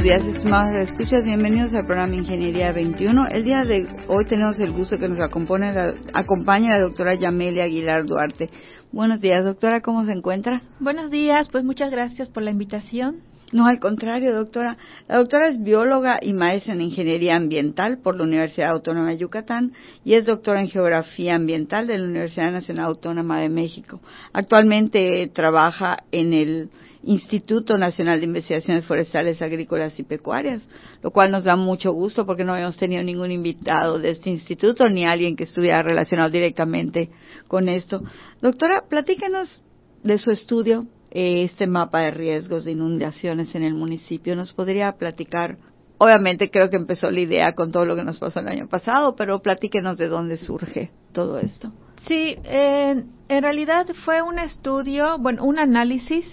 Buenos días, estimados escuchas. Bienvenidos al programa Ingeniería 21. El día de hoy tenemos el gusto que nos acompañe la, acompaña la doctora Yamelia Aguilar Duarte. Buenos días, doctora, ¿cómo se encuentra? Buenos días, pues muchas gracias por la invitación. No, al contrario, doctora. La doctora es bióloga y maestra en Ingeniería Ambiental por la Universidad Autónoma de Yucatán y es doctora en Geografía Ambiental de la Universidad Nacional Autónoma de México. Actualmente trabaja en el Instituto Nacional de Investigaciones Forestales, Agrícolas y Pecuarias, lo cual nos da mucho gusto porque no habíamos tenido ningún invitado de este instituto ni alguien que estuviera relacionado directamente con esto. Doctora, platícanos de su estudio, este mapa de riesgos de inundaciones en el municipio. ¿Nos podría platicar? Obviamente creo que empezó la idea con todo lo que nos pasó el año pasado, pero platíquenos de dónde surge todo esto. Sí, en realidad fue un estudio, bueno, un análisis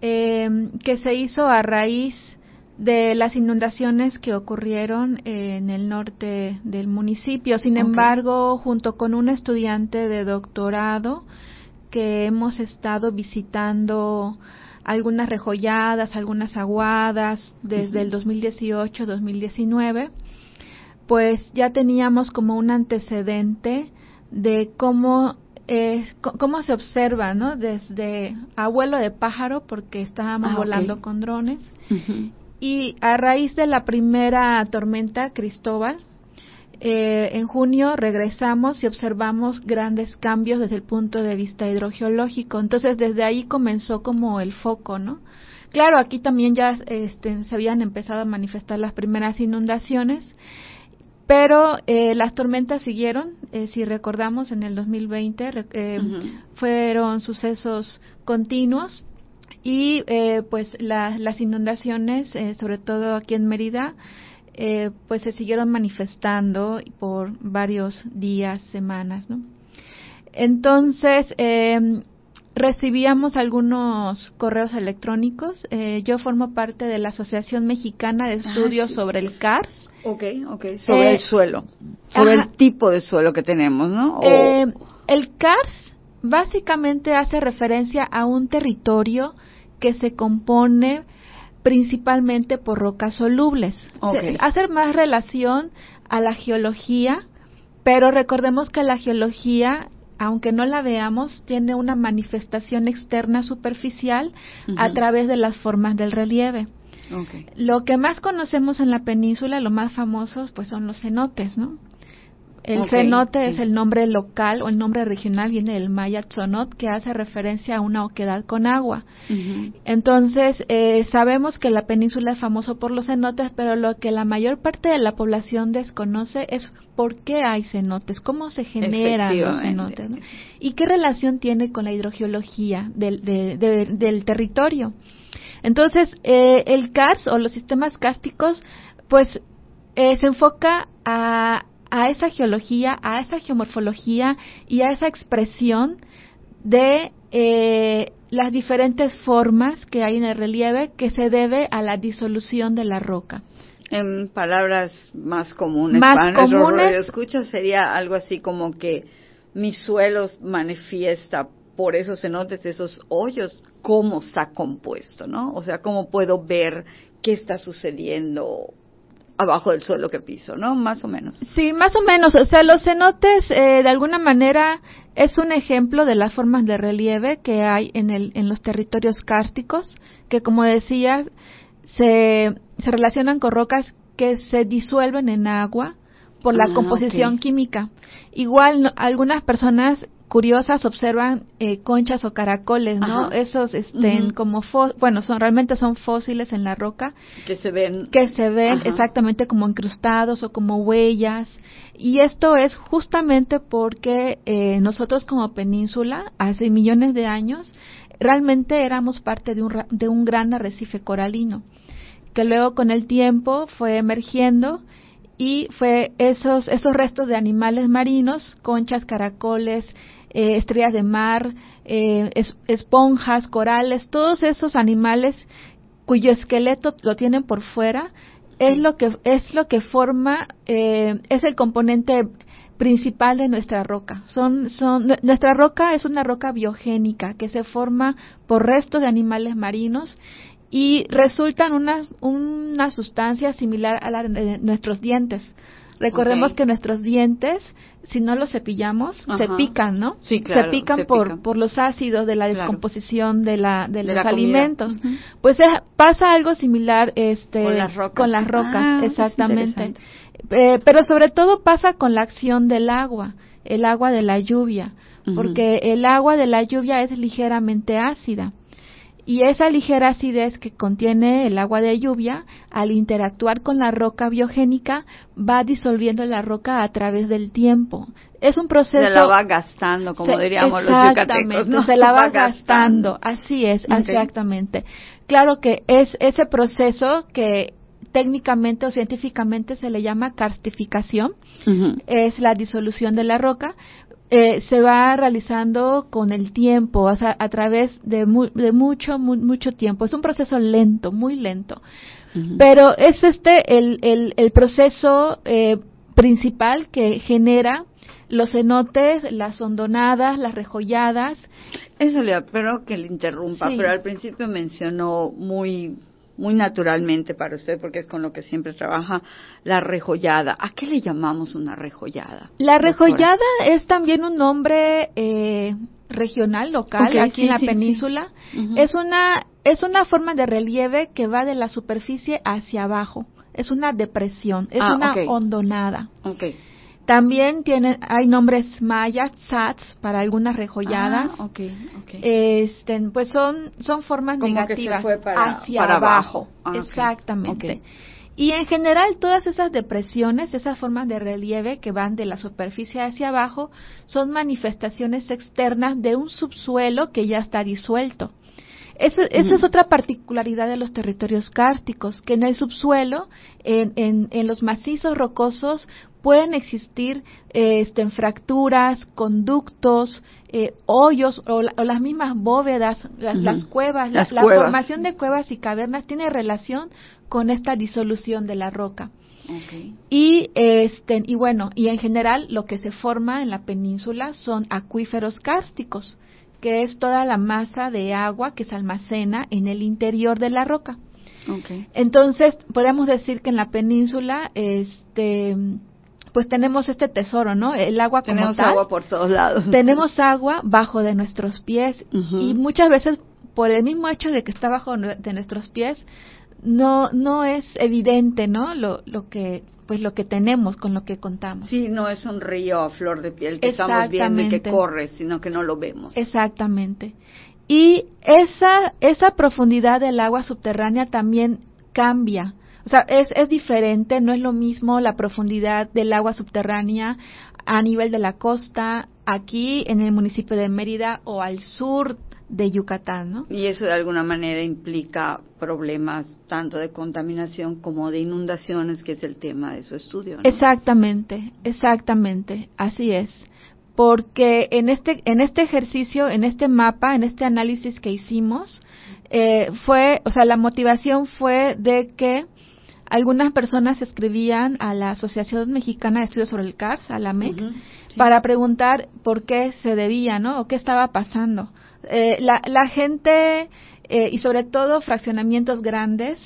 eh, que se hizo a raíz de las inundaciones que ocurrieron en el norte del municipio. Sin embargo, junto con un estudiante de doctorado que hemos estado visitando algunas rejolladas, algunas aguadas desde el 2018-2019, pues ya teníamos como un antecedente de cómo cómo se observa, ¿no? Desde abuelo de pájaro, porque estábamos ah, volando con drones, y a raíz de la primera tormenta, Cristóbal, eh, en junio regresamos y observamos grandes cambios desde el punto de vista hidrogeológico. Entonces, desde ahí comenzó como el foco, ¿no? Claro, aquí también ya este, se habían empezado a manifestar las primeras inundaciones pero eh, las tormentas siguieron, eh, si recordamos, en el 2020 eh, fueron sucesos continuos y pues las inundaciones, sobre todo aquí en Mérida, pues se siguieron manifestando por varios días, semanas, ¿no? Entonces, recibíamos algunos correos electrónicos. yo formo parte de la Asociación Mexicana de ah, Estudios sobre el CARS Ok, ok, sobre el eh, suelo, sobre el tipo de suelo que tenemos, ¿no? Eh, el CARS básicamente hace referencia a un territorio que se compone principalmente por rocas solubles. Okay. Hace más relación a la geología, pero recordemos que la geología aunque no la veamos, tiene una manifestación externa superficial a través de las formas del relieve. Lo que más conocemos en la península, lo más famosos, pues son los cenotes, ¿no? El cenote es el nombre local o el nombre regional, viene del maya tzonot, que hace referencia a una oquedad con agua. Entonces, eh, sabemos que la península es famoso por los cenotes, pero lo que la mayor parte de la población desconoce es por qué hay cenotes, cómo se generan los cenotes, y qué relación tiene con la hidrogeología del, del territorio. Entonces, eh, el CARS o los sistemas cásticos, pues eh, se enfoca a, a esa geología, a esa geomorfología y a esa expresión de eh, las diferentes formas que hay en el relieve que se debe a la disolución de la roca. En palabras más comunes, más para comunes, escucha sería algo así como que mis suelos manifiesta por esos cenotes, esos hoyos, cómo está compuesto, ¿no? O sea, cómo puedo ver qué está sucediendo abajo del suelo que piso, ¿no? Más o menos. Sí, más o menos. O sea, los cenotes, eh, de alguna manera, es un ejemplo de las formas de relieve que hay en, el, en los territorios cárticos, que como decía, se, se relacionan con rocas que se disuelven en agua por la ah, composición química. Igual algunas personas curiosas observan eh, conchas o caracoles, ¿no? Esos estén como bueno, son realmente son fósiles en la roca que se ven. que se ven exactamente como incrustados o como huellas. Y esto es justamente porque eh, nosotros como península hace millones de años realmente éramos parte de un de un gran arrecife coralino que luego con el tiempo fue emergiendo y fue esos, esos restos de animales marinos, conchas, caracoles, eh, estrellas de mar, eh, esponjas, corales, todos esos animales cuyo esqueleto lo tienen por fuera, es lo que es lo que forma eh, es el componente principal de nuestra roca. Son, son, nuestra roca es una roca biogénica que se forma por restos de animales marinos y resultan una, una sustancia similar a la de nuestros dientes. Recordemos que nuestros dientes, si no los cepillamos, se pican, ¿no? Sí, claro, se pican por, por los ácidos de la descomposición de, la, de, los alimentos. Pues pasa algo similar este, con las rocas. Con las rocas, ah, exactamente. Eh, pero sobre todo pasa con la acción del agua, el agua de la lluvia, porque el agua de la lluvia es ligeramente ácida. Y esa ligera acidez que contiene el agua de lluvia, al interactuar con la roca biogénica, va disolviendo la roca a través del tiempo. Es un proceso. Se la va gastando, como diríamos los yucatecos. ¿no? Se la va, gastando. Así es, exactamente. Claro que es ese proceso que técnicamente o científicamente se le llama karstificación, es la disolución de la roca, eh, se va realizando con el tiempo, o sea, a través de, de mucho, mucho tiempo. Es un proceso lento, muy lento. Pero es este el, el, el proceso eh, principal que genera los cenotes, las hondonadas, las rejolladas. Eso le pero que le interrumpa, pero al principio mencionó muy muy naturalmente para usted, porque es con lo que siempre trabaja, la rejollada. ¿A qué le llamamos una rejollada? La rejollada es también un nombre eh, regional, local, aquí en la península. Es una es una forma de relieve que va de la superficie hacia abajo. Es una depresión, es ah, una hondonada. Okay. También tienen, hay nombres mayas, sats, para algunas rejolladas. Ah, okay, okay. Este, pues son, son formas negativas hacia abajo. Ah, Exactamente. Y en general todas esas depresiones, esas formas de relieve que van de la superficie hacia abajo, son manifestaciones externas de un subsuelo que ya está disuelto. Esa, es otra particularidad de los territorios cársticos, que en el subsuelo, en, en, en los macizos rocosos, pueden existir este, fracturas, conductos, eh, hoyos o, las mismas bóvedas, las, cuevas. la, formación de cuevas y cavernas tiene relación con esta disolución de la roca. Y este y bueno, y en general lo que se forma en la península son acuíferos cársticos, que es toda la masa de agua que se almacena en el interior de la roca. Entonces, podemos decir que en la península este pues tenemos este tesoro, ¿no? El agua como Tenemos agua por todos lados. Tenemos agua bajo de nuestros pies y muchas veces por el mismo hecho de que está bajo de nuestros pies no no es evidente, ¿no? Lo, lo que pues lo que tenemos con lo que contamos. Sí, no es un río a flor de piel que estamos viendo y que corre, sino que no lo vemos. Exactamente. Y esa esa profundidad del agua subterránea también cambia o sea, es, es diferente, no es lo mismo la profundidad del agua subterránea a nivel de la costa, aquí en el municipio de Mérida o al sur de Yucatán, ¿no? Y eso de alguna manera implica problemas tanto de contaminación como de inundaciones, que es el tema de su estudio. ¿no? Exactamente, exactamente, así es. Porque en este, en este ejercicio, en este mapa, en este análisis que hicimos, eh, fue, o sea, la motivación fue de que algunas personas escribían a la Asociación Mexicana de Estudios sobre el CARS, a la MEC, para preguntar por qué se debía, ¿no? O qué estaba pasando. Eh, la, la, gente, eh, y sobre todo fraccionamientos grandes,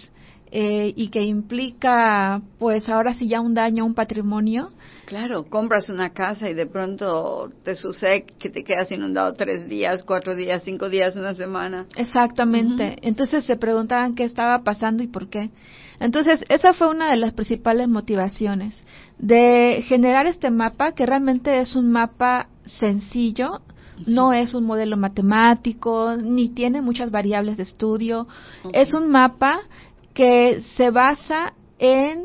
eh, y que implica, pues ahora sí ya un daño a un patrimonio. Claro, compras una casa y de pronto te sucede que te quedas inundado tres días, cuatro días, cinco días, una semana. Exactamente. Entonces se preguntaban qué estaba pasando y por qué. Entonces, esa fue una de las principales motivaciones de generar este mapa, que realmente es un mapa sencillo, no es un modelo matemático, ni tiene muchas variables de estudio. Es un mapa que se basa en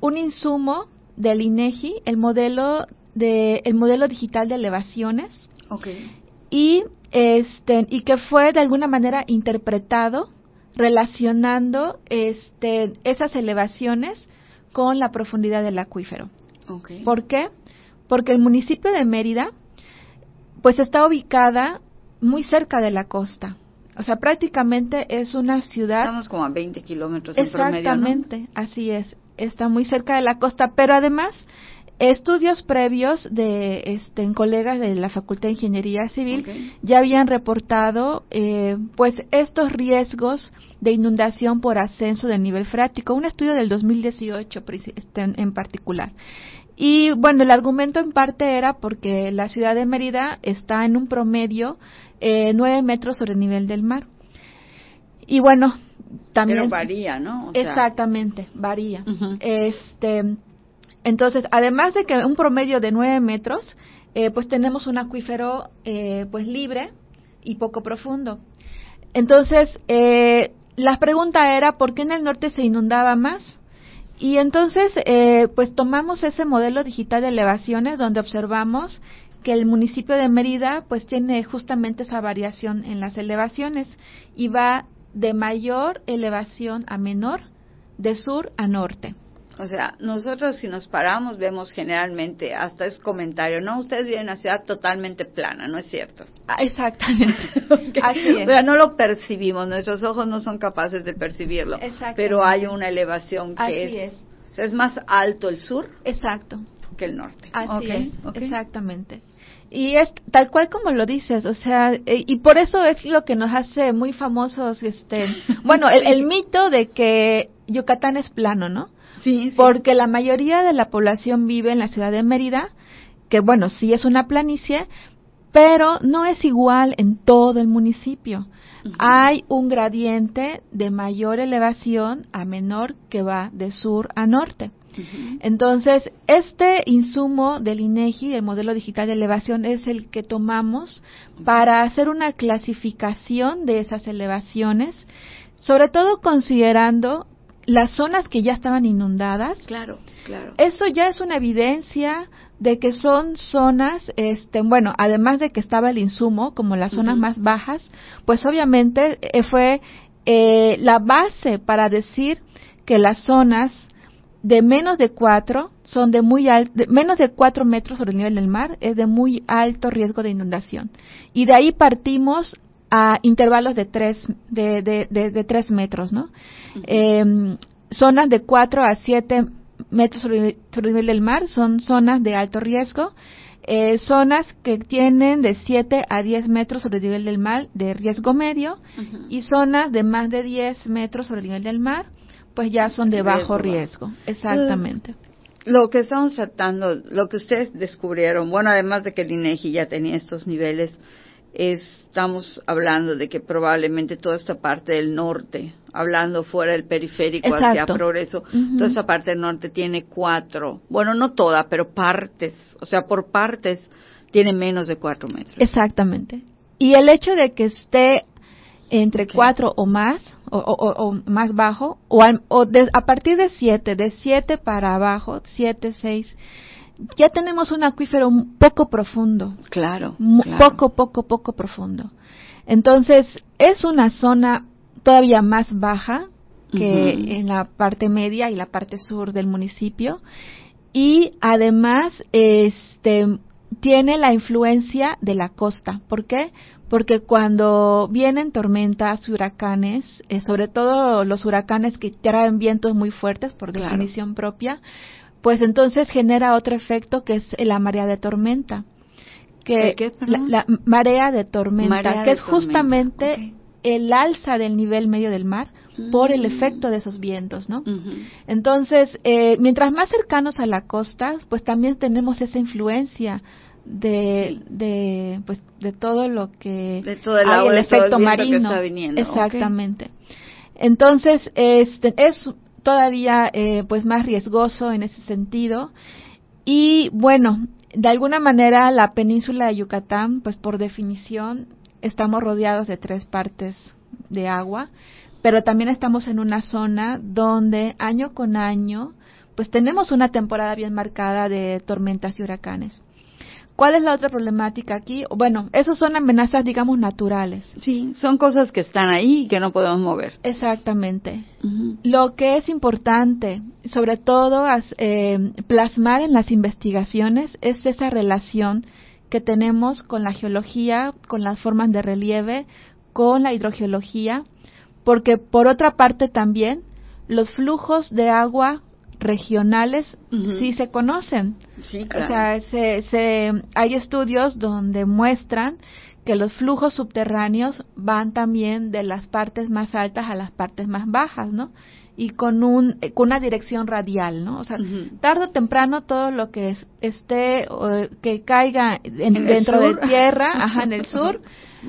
un insumo del INEGI, el modelo de el modelo digital de elevaciones. Y este y que fue de alguna manera interpretado relacionando este, esas elevaciones con la profundidad del acuífero. ¿Por qué? Porque el municipio de Mérida, pues está ubicada muy cerca de la costa. O sea, prácticamente es una ciudad. Estamos como a 20 kilómetros. Exactamente, así es. Está muy cerca de la costa, pero además estudios previos de este, en colegas de la Facultad de Ingeniería Civil ya habían reportado eh, pues estos riesgos de inundación por ascenso del nivel freático, un estudio del 2018 este, en particular. Y bueno, el argumento en parte era porque la ciudad de Mérida está en un promedio eh, 9 metros sobre el nivel del mar. Y bueno, también. Pero varía, ¿no? exactamente, varía. Este. Entonces, además de que un promedio de 9 metros, eh, pues tenemos un acuífero eh, pues libre y poco profundo. Entonces, eh, la pregunta era, ¿por qué en el norte se inundaba más? Y entonces, eh, pues tomamos ese modelo digital de elevaciones donde observamos que el municipio de Mérida pues tiene justamente esa variación en las elevaciones y va de mayor elevación a menor, de sur a norte. O sea, nosotros si nos paramos vemos generalmente, hasta es comentario, no, ustedes viven en una ciudad totalmente plana, ¿no es cierto? Ah, exactamente. Así es. O sea, no lo percibimos, nuestros ojos no son capaces de percibirlo, pero hay una elevación que es, O sea, es más alto el sur. Exacto. Que el norte. Así es, exactamente. Y es tal cual como lo dices, o sea, eh, y por eso es lo que nos hace muy famosos, este, bueno, el mito de que Yucatán es plano, ¿no? Sí, Porque la mayoría de la población vive en la ciudad de Mérida, que bueno, sí es una planicie, pero no es igual en todo el municipio. Hay un gradiente de mayor elevación a menor que va de sur a norte. Entonces, este insumo del INEGI, el modelo digital de elevación, es el que tomamos para hacer una clasificación de esas elevaciones, sobre todo considerando las zonas que ya estaban inundadas. Claro, claro. Eso ya es una evidencia de que son zonas, este, bueno, además de que estaba el insumo, como las zonas más bajas, pues obviamente eh, fue eh, la base para decir que las zonas de menos de cuatro son de muy alto, menos de cuatro metros sobre el nivel del mar, es de muy alto riesgo de inundación. Y de ahí partimos a intervalos de tres, de, de, de, tres metros, ¿no? Em, zonas de cuatro a siete metros sobre, el nivel del mar son zonas de alto riesgo. Eh, zonas que tienen de 7 a 10 metros sobre el nivel del mar de riesgo medio y zonas de más de 10 metros sobre el nivel del mar pues ya son de bajo riesgo. Exactamente. lo que estamos tratando, lo que ustedes descubrieron, bueno, además de que el INEGI ya tenía estos niveles, estamos hablando de que probablemente toda esta parte del norte, hablando fuera del periférico hacia Progreso, toda esta parte del norte tiene cuatro, bueno, no toda, pero partes, o sea, por partes tiene menos de cuatro metros. Exactamente. Y el hecho de que esté entre cuatro o más, o, más bajo, o, a partir de siete, de siete para abajo, siete, seis, ya tenemos un acuífero poco profundo. Claro, Poco, poco, poco profundo. Entonces, es una zona todavía más baja que en la parte media y la parte sur del municipio. Y además, este, tiene la influencia de la costa. ¿Por qué? Porque cuando vienen tormentas, huracanes, eh, sobre todo los huracanes que traen vientos muy fuertes por definición propia, pues entonces genera otro efecto que es la marea de tormenta. Que la, marea de tormenta, que es justamente el alza del nivel medio del mar por el efecto de esos vientos, ¿no? Entonces, eh, mientras más cercanos a la costa, pues también tenemos esa influencia de, de pues de todo lo que de todo el, efecto marino. exactamente. Entonces este es todavía eh, pues más riesgoso en ese sentido. Y bueno de alguna manera la península de Yucatán pues por definición estamos rodeados de tres partes de agua pero también estamos en una zona donde año con año pues tenemos una temporada bien marcada de tormentas y huracanes ¿Cuál es la otra problemática aquí? Bueno, esos son amenazas, digamos, naturales. Sí, son cosas que están ahí y que no podemos mover. Exactamente. Lo que es importante, sobre todo, eh, plasmar en las investigaciones es esa relación que tenemos con la geología, con las formas de relieve, con la hidrogeología, porque por otra parte también los flujos de agua regionales sí se conocen. Sí, O sea, se, hay estudios donde muestran que los flujos subterráneos van también de las partes más altas a las partes más bajas, ¿no? Y con, un, con una dirección radial, ¿no? O sea, tarde o temprano todo lo que esté, que caiga dentro de tierra, ajá, en el sur,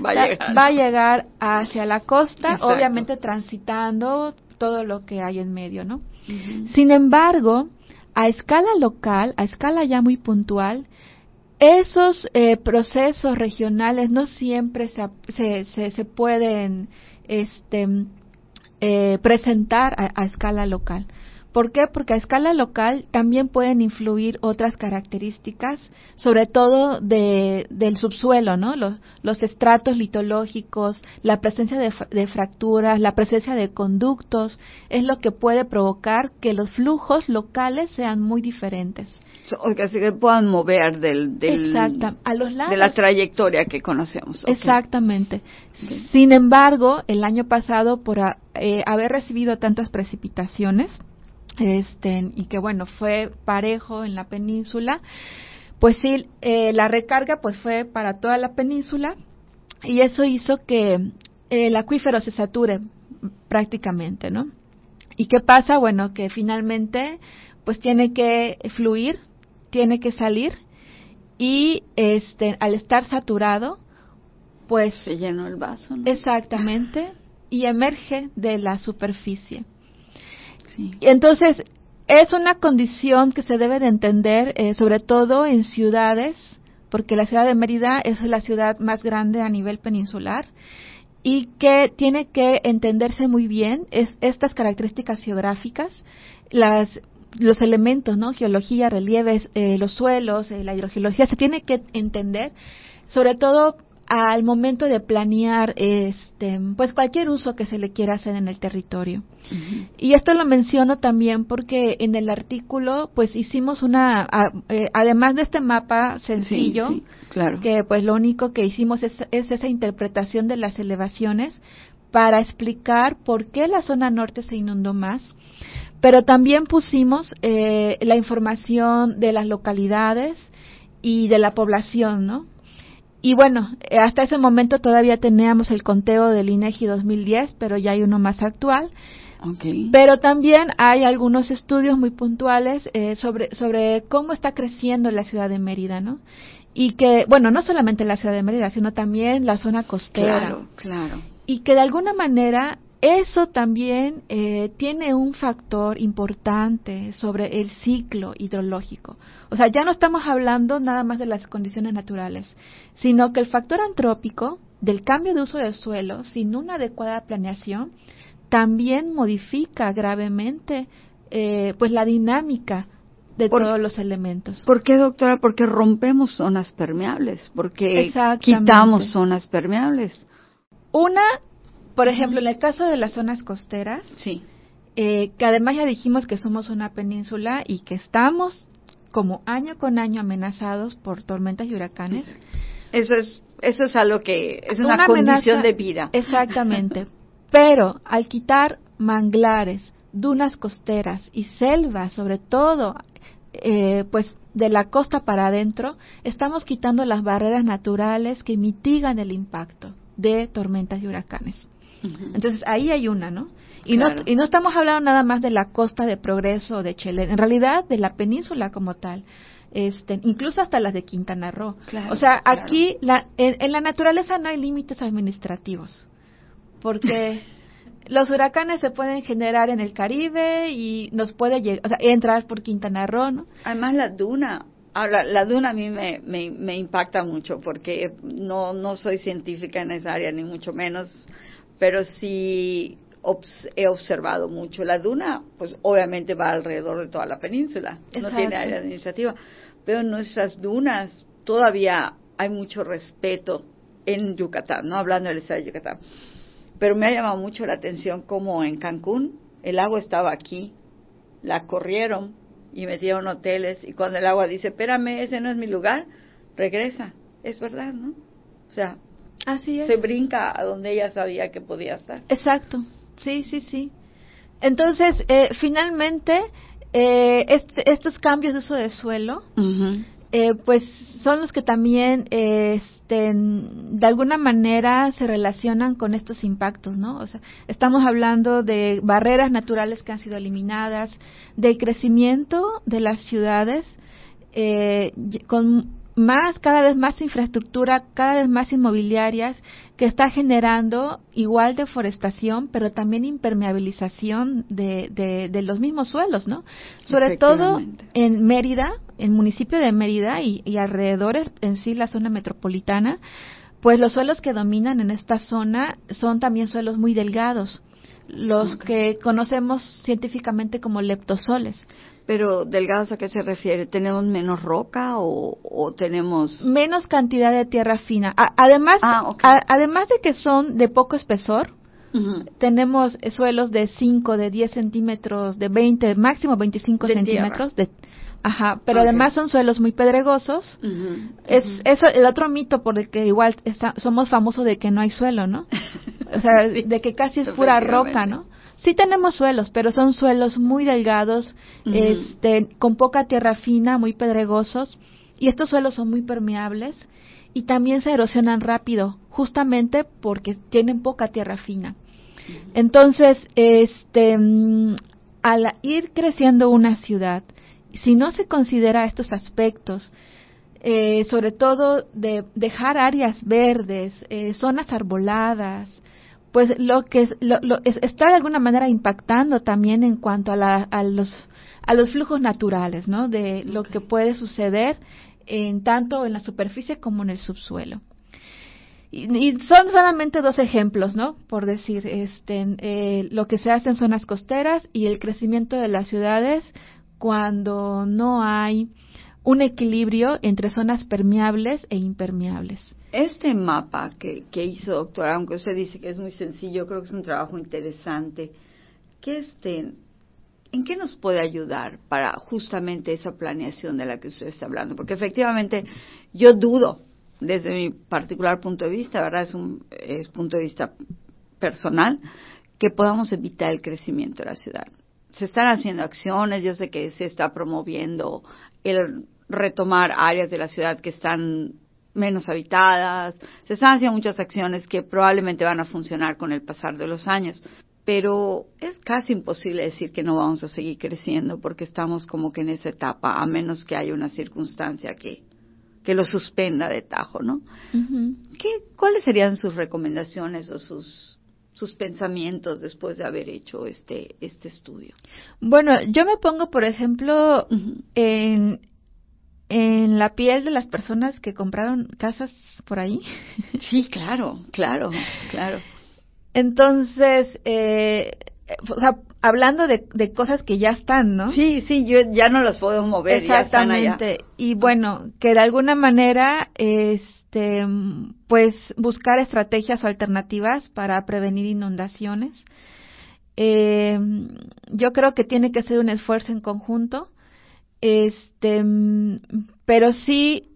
va, a llegar. va a llegar hacia la costa, obviamente transitando todo lo que hay en medio, ¿no? Sin embargo, a escala local, a escala ya muy puntual, esos eh, procesos regionales no siempre se, se, se, pueden este, eh, presentar a, escala local. ¿Por qué? Porque a escala local también pueden influir otras características, sobre todo de, del subsuelo, ¿no? Los, los estratos litológicos, la presencia de, de, fracturas, la presencia de conductos, es lo que puede provocar que los flujos locales sean muy diferentes. O que se puedan mover del, del a los lados. de la trayectoria que conocemos. Exactamente. Sin embargo, el año pasado, por eh, haber recibido tantas precipitaciones, este, y que bueno, fue parejo en la península, pues sí, eh, la recarga pues fue para toda la península y eso hizo que el acuífero se sature prácticamente, ¿no? ¿Y qué pasa? Bueno, que finalmente pues tiene que fluir, tiene que salir y este al estar saturado pues se llenó el vaso, ¿no? Exactamente, y emerge de la superficie. Entonces, es una condición que se debe de entender, eh, sobre todo en ciudades, porque la ciudad de Mérida es la ciudad más grande a nivel peninsular y que tiene que entenderse muy bien es, estas características geográficas, las los elementos, ¿no? Geología, relieves, eh, los suelos, eh, la hidrogeología, se tiene que entender, sobre todo al momento de planear este pues cualquier uso que se le quiera hacer en el territorio. Y esto lo menciono también porque en el artículo pues hicimos una eh, además de este mapa sencillo claro. que pues lo único que hicimos es, esa interpretación de las elevaciones para explicar por qué la zona norte se inundó más, pero también pusimos eh, la información de las localidades y de la población, ¿no? Y bueno, hasta ese momento todavía teníamos el conteo del INEGI 2010, pero ya hay uno más actual. Pero también hay algunos estudios muy puntuales eh, sobre, sobre cómo está creciendo la ciudad de Mérida, ¿no? Y que, bueno, no solamente la ciudad de Mérida, sino también la zona costera. Claro, claro. Y que de alguna manera eso también eh, tiene un factor importante sobre el ciclo hidrológico. O sea, ya no estamos hablando nada más de las condiciones naturales, sino que el factor antrópico del cambio de uso del suelo sin una adecuada planeación también modifica gravemente eh, pues la dinámica de todos los elementos. ¿Por qué, doctora? Porque rompemos zonas permeables, porque quitamos zonas permeables. Una por ejemplo, en el caso de las zonas costeras, sí. Eh, que además ya dijimos que somos una península y que estamos como año con año amenazados por tormentas y huracanes. Eso es, eso es algo que es una, condición de vida. Exactamente. Pero al quitar manglares, dunas costeras y selvas, sobre todo, eh, pues de la costa para adentro, estamos quitando las barreras naturales que mitigan el impacto de tormentas y huracanes. Entonces ahí hay una, ¿no? Y, no y no estamos hablando nada más de la costa de Progreso o de Chile, en realidad de la península como tal. Este, incluso hasta las de Quintana Roo. o sea, aquí la, en, la naturaleza no hay límites administrativos, porque los huracanes se pueden generar en el Caribe y nos puede o sea, entrar por Quintana Roo, ¿no? Además la duna, Ahora, la duna a mí me, me, me, impacta mucho porque no, no soy científica en esa área, ni mucho menos pero sí he observado mucho. La duna, pues obviamente va alrededor de toda la península, no tiene área administrativa, pero nuestras dunas todavía hay mucho respeto en Yucatán, no hablando del estado de Yucatán. Pero me ha llamado mucho la atención como en Cancún el agua estaba aquí, la corrieron y metieron hoteles y cuando el agua dice, espérame, ese no es mi lugar, regresa. Es verdad, ¿no? O sea, Así es. se brinca a donde ella sabía que podía estar. Exacto, sí, sí, sí. Entonces, eh, finalmente, eh, este- estos cambios de uso de suelo, eh, pues son los que también, este, de alguna manera se relacionan con estos impactos, ¿no? O sea, estamos hablando de barreras naturales que han sido eliminadas, del crecimiento de las ciudades, eh, con más, cada vez más infraestructura, cada vez más inmobiliarias, que está generando igual deforestación, pero también impermeabilización de, de, de los mismos suelos, ¿no? Sobre todo en Mérida, el municipio de Mérida y, y alrededores, en sí la zona metropolitana, pues los suelos que dominan en esta zona son también suelos muy delgados, los que conocemos científicamente como leptosoles. Pero, ¿delgados a qué se refiere? ¿Tenemos menos roca o, o tenemos...? menos cantidad de tierra fina. A- además, Ah, a- además de que son de poco espesor, tenemos suelos de 5, de 10 centímetros, de 20, máximo 25 De centímetros. De, ajá, pero además son suelos muy pedregosos. Es Ujú. eso el otro mito por el que igual está- somos famosos de que no hay suelo, ¿no? O sea, Sí, de que casi es pura roca. ¿no? Sí tenemos suelos, pero son suelos muy delgados, este, con poca tierra fina, muy pedregosos, y estos suelos son muy permeables y también se erosionan rápido, justamente porque tienen poca tierra fina. Entonces, este, mm, al ir creciendo una ciudad, si no se considera estos aspectos, eh, sobre todo de dejar áreas verdes, eh, zonas arboladas, pues lo que es- lo- lo- es- está de alguna manera impactando también en cuanto a, la- a los a los flujos naturales, ¿no? De lo que puede suceder en tanto en la superficie como en el subsuelo. Y, y son solamente dos ejemplos, ¿no? Por decir, este, eh, lo que se hace en zonas costeras y el crecimiento de las ciudades cuando no hay un equilibrio entre zonas permeables e impermeables. Este mapa que, que hizo doctora, aunque usted dice que es muy sencillo, creo que es un trabajo interesante. ¿Qué este, ¿En qué nos puede ayudar para justamente esa planeación de la que usted está hablando? Porque efectivamente yo dudo, desde mi particular punto de vista, ¿verdad? Es un punto de vista personal, que podamos evitar el crecimiento de la ciudad. Se están haciendo acciones, yo sé que se está promoviendo el retomar áreas de la ciudad que están menos habitadas, se están haciendo muchas acciones que probablemente van a funcionar con el pasar de los años, pero es casi imposible decir que no vamos a seguir creciendo porque estamos como que en esa etapa, a menos que haya una circunstancia que, que lo suspenda de tajo, ¿no? ¿Qué, ¿Cuáles serían sus recomendaciones o sus, sus pensamientos después de haber hecho este, este estudio? Bueno, yo me pongo, por ejemplo, en, en la piel de las personas que compraron casas por ahí. Sí, claro, claro, claro. Entonces, eh, o sea, hablando de, de cosas que ya están, ¿no? Sí, sí, yo ya no los puedo mover, ya están allá. Exactamente. Y bueno, que de alguna manera, este, pues buscar estrategias o alternativas para prevenir inundaciones. Eh, yo creo que tiene que ser un esfuerzo en conjunto. Este, pero sí,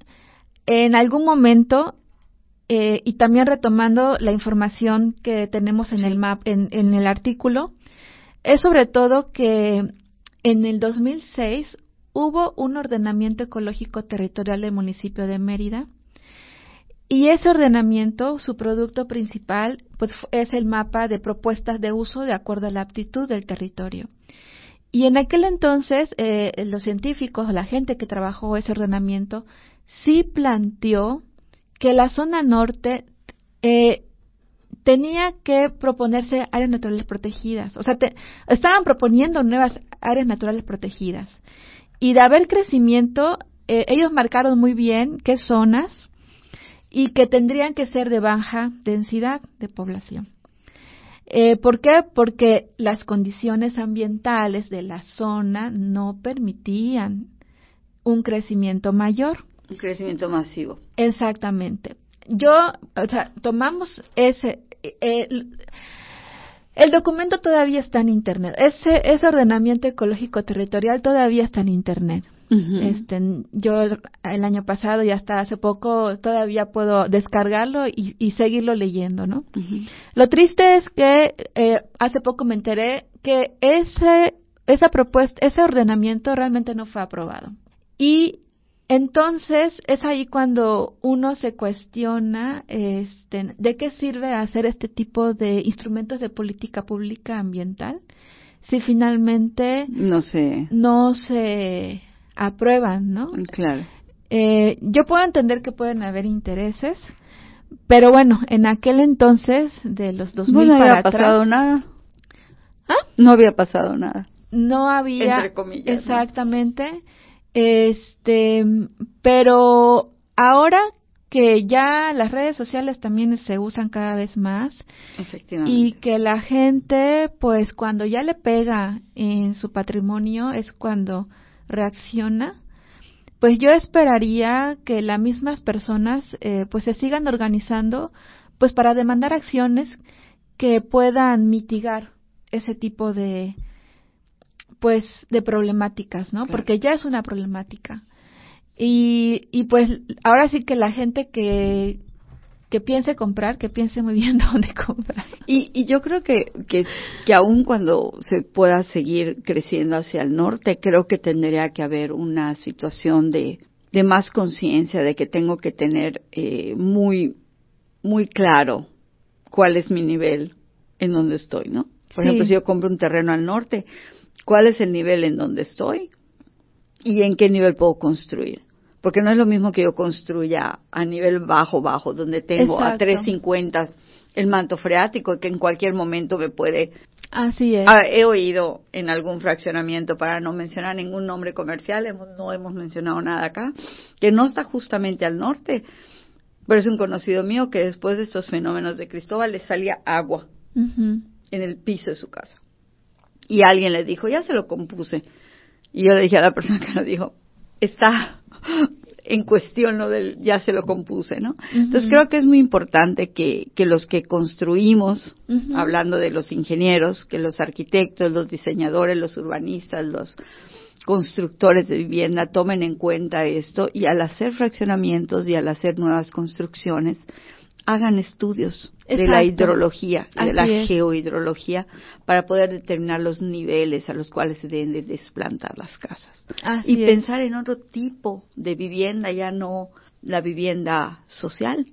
en algún momento, eh, y también retomando la información que tenemos en el map, en, en el artículo, es sobre todo que en el 2006 hubo un ordenamiento ecológico territorial del municipio de Mérida y ese ordenamiento, su producto principal, pues es el mapa de propuestas de uso de acuerdo a la aptitud del territorio. Y en aquel entonces, eh, los científicos, la gente que trabajó ese ordenamiento, sí planteó que la zona norte eh, tenía que proponerse áreas naturales protegidas. O sea, te- estaban proponiendo nuevas áreas naturales protegidas. Y de haber crecimiento, eh, ellos marcaron muy bien qué zonas y que tendrían que ser de baja densidad de población. Eh, ¿Por qué? Porque las condiciones ambientales de la zona no permitían un crecimiento mayor. Un crecimiento masivo. Exactamente. Yo, o sea, tomamos ese... El, el documento todavía está en Internet. Ese, ese ordenamiento ecológico territorial todavía está en Internet. Este, yo el año pasado y hasta hace poco todavía puedo descargarlo y, y seguirlo leyendo, ¿no? Lo triste es que eh, hace poco me enteré que ese, esa propuesta, ese ordenamiento realmente no fue aprobado. Y entonces es ahí cuando uno se cuestiona este, de qué sirve hacer este tipo de instrumentos de política pública ambiental si finalmente no se no se aprueban, ¿no? Claro. Eh, yo puedo entender que pueden haber intereses, pero bueno, en aquel entonces de los 2000 pues no para había pasado atrás, nada. ¿Ah? No había pasado nada. no había Entre comillas, ¿no? exactamente este pero ahora que ya las redes sociales también se usan cada vez más Efectivamente. y que la gente pues cuando ya le pega en su patrimonio es cuando reacciona pues yo esperaría que las mismas personas eh, pues se sigan organizando pues para demandar acciones que puedan mitigar ese tipo de pues de problemáticas, ¿no? Claro. Porque ya es una problemática. Y, y pues ahora sí que la gente que, que piense comprar, que piense muy bien dónde comprar. Y, y yo creo que, que, que aun cuando se pueda seguir creciendo hacia el norte, creo que tendría que haber una situación de, de más conciencia, de que tengo que tener eh, muy, muy claro cuál es mi nivel en donde estoy, ¿no? Por Sí. ejemplo, si yo compro un terreno al norte, ¿cuál es el nivel en donde estoy? ¿Y en qué nivel puedo construir? Porque no es lo mismo que yo construya a nivel bajo, bajo, donde tengo a Exacto. 350 el manto freático que en cualquier momento me puede... Así es. Ah, he oído en algún fraccionamiento, para no mencionar ningún nombre comercial, hemos- no hemos mencionado nada acá, que no está justamente al norte, pero es un conocido mío que después de estos fenómenos de Cristóbal le salía agua en el piso de su casa. Y alguien le dijo, ya se lo compuse. Y yo le dije a la persona que lo dijo, está en cuestión lo del ya se lo compuse, ¿no? Entonces creo que es muy importante que, que los que construimos, hablando de los ingenieros, que los arquitectos, los diseñadores, los urbanistas, los constructores de vivienda tomen en cuenta esto y al hacer fraccionamientos y al hacer nuevas construcciones, hagan estudios de la hidrología de la es. geohidrología para poder determinar los niveles a los cuales se deben de desplantar las casas. Así y es. pensar en otro tipo de vivienda, ya no la vivienda social.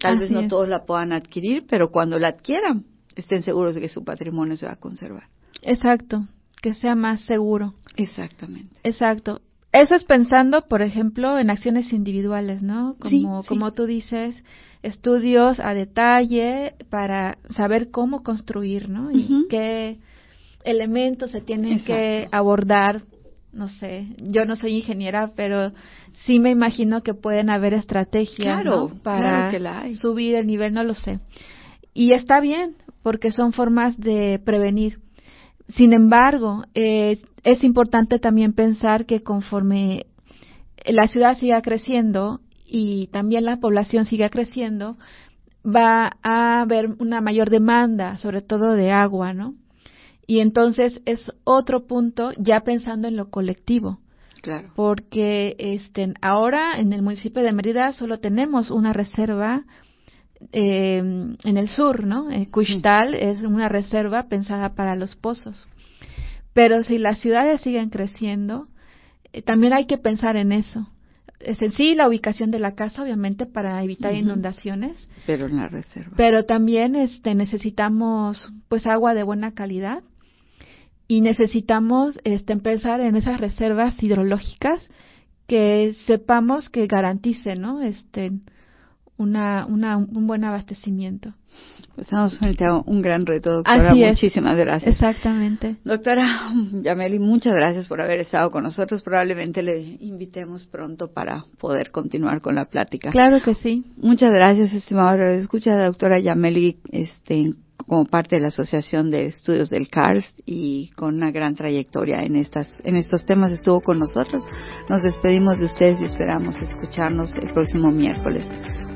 Tal vez no es. todos la puedan adquirir, pero cuando la adquieran, estén seguros de que su patrimonio se va a conservar. Exacto. Que sea más seguro. Exactamente. Exacto. Eso es pensando, por ejemplo, en acciones individuales, ¿no? Como, Sí, sí. como tú dices, estudios a detalle para saber cómo construir, ¿no? Y qué elementos se tienen Exacto. que abordar. No sé, yo no soy ingeniera, pero sí me imagino que pueden haber estrategias Claro, ¿no? para claro que la hay. subir el nivel, no lo sé. Y está bien, porque son formas de prevenir. Sin embargo, eh, es importante también pensar que conforme la ciudad siga creciendo y también la población siga creciendo, va a haber una mayor demanda, sobre todo de agua, ¿no? Y entonces es otro punto ya pensando en lo colectivo, Claro. porque este ahora en el municipio de Mérida solo tenemos una reserva eh, en el sur, ¿no? Eh, es una reserva pensada para los pozos. Pero si las ciudades siguen creciendo, eh, también hay que pensar en eso. Es en sí la ubicación de la casa, obviamente, para evitar inundaciones, Pero en la reserva. pero también este necesitamos pues agua de buena calidad y necesitamos este pensar en esas reservas hidrológicas que sepamos que garanticen no este una, una un buen abastecimiento Pues estamos frente a un gran reto, doctora. Así es. Muchísimas gracias. exactamente Doctora Yameli, muchas gracias por haber estado con nosotros. Probablemente le invitemos pronto para poder continuar con la plática. claro que sí Muchas gracias, estimado. Escucha, doctora Yameli, este, como parte de la Asociación de Estudios del CARS y con una gran trayectoria en estas en estos temas estuvo con nosotros. Nos despedimos de ustedes y esperamos escucharnos el próximo miércoles.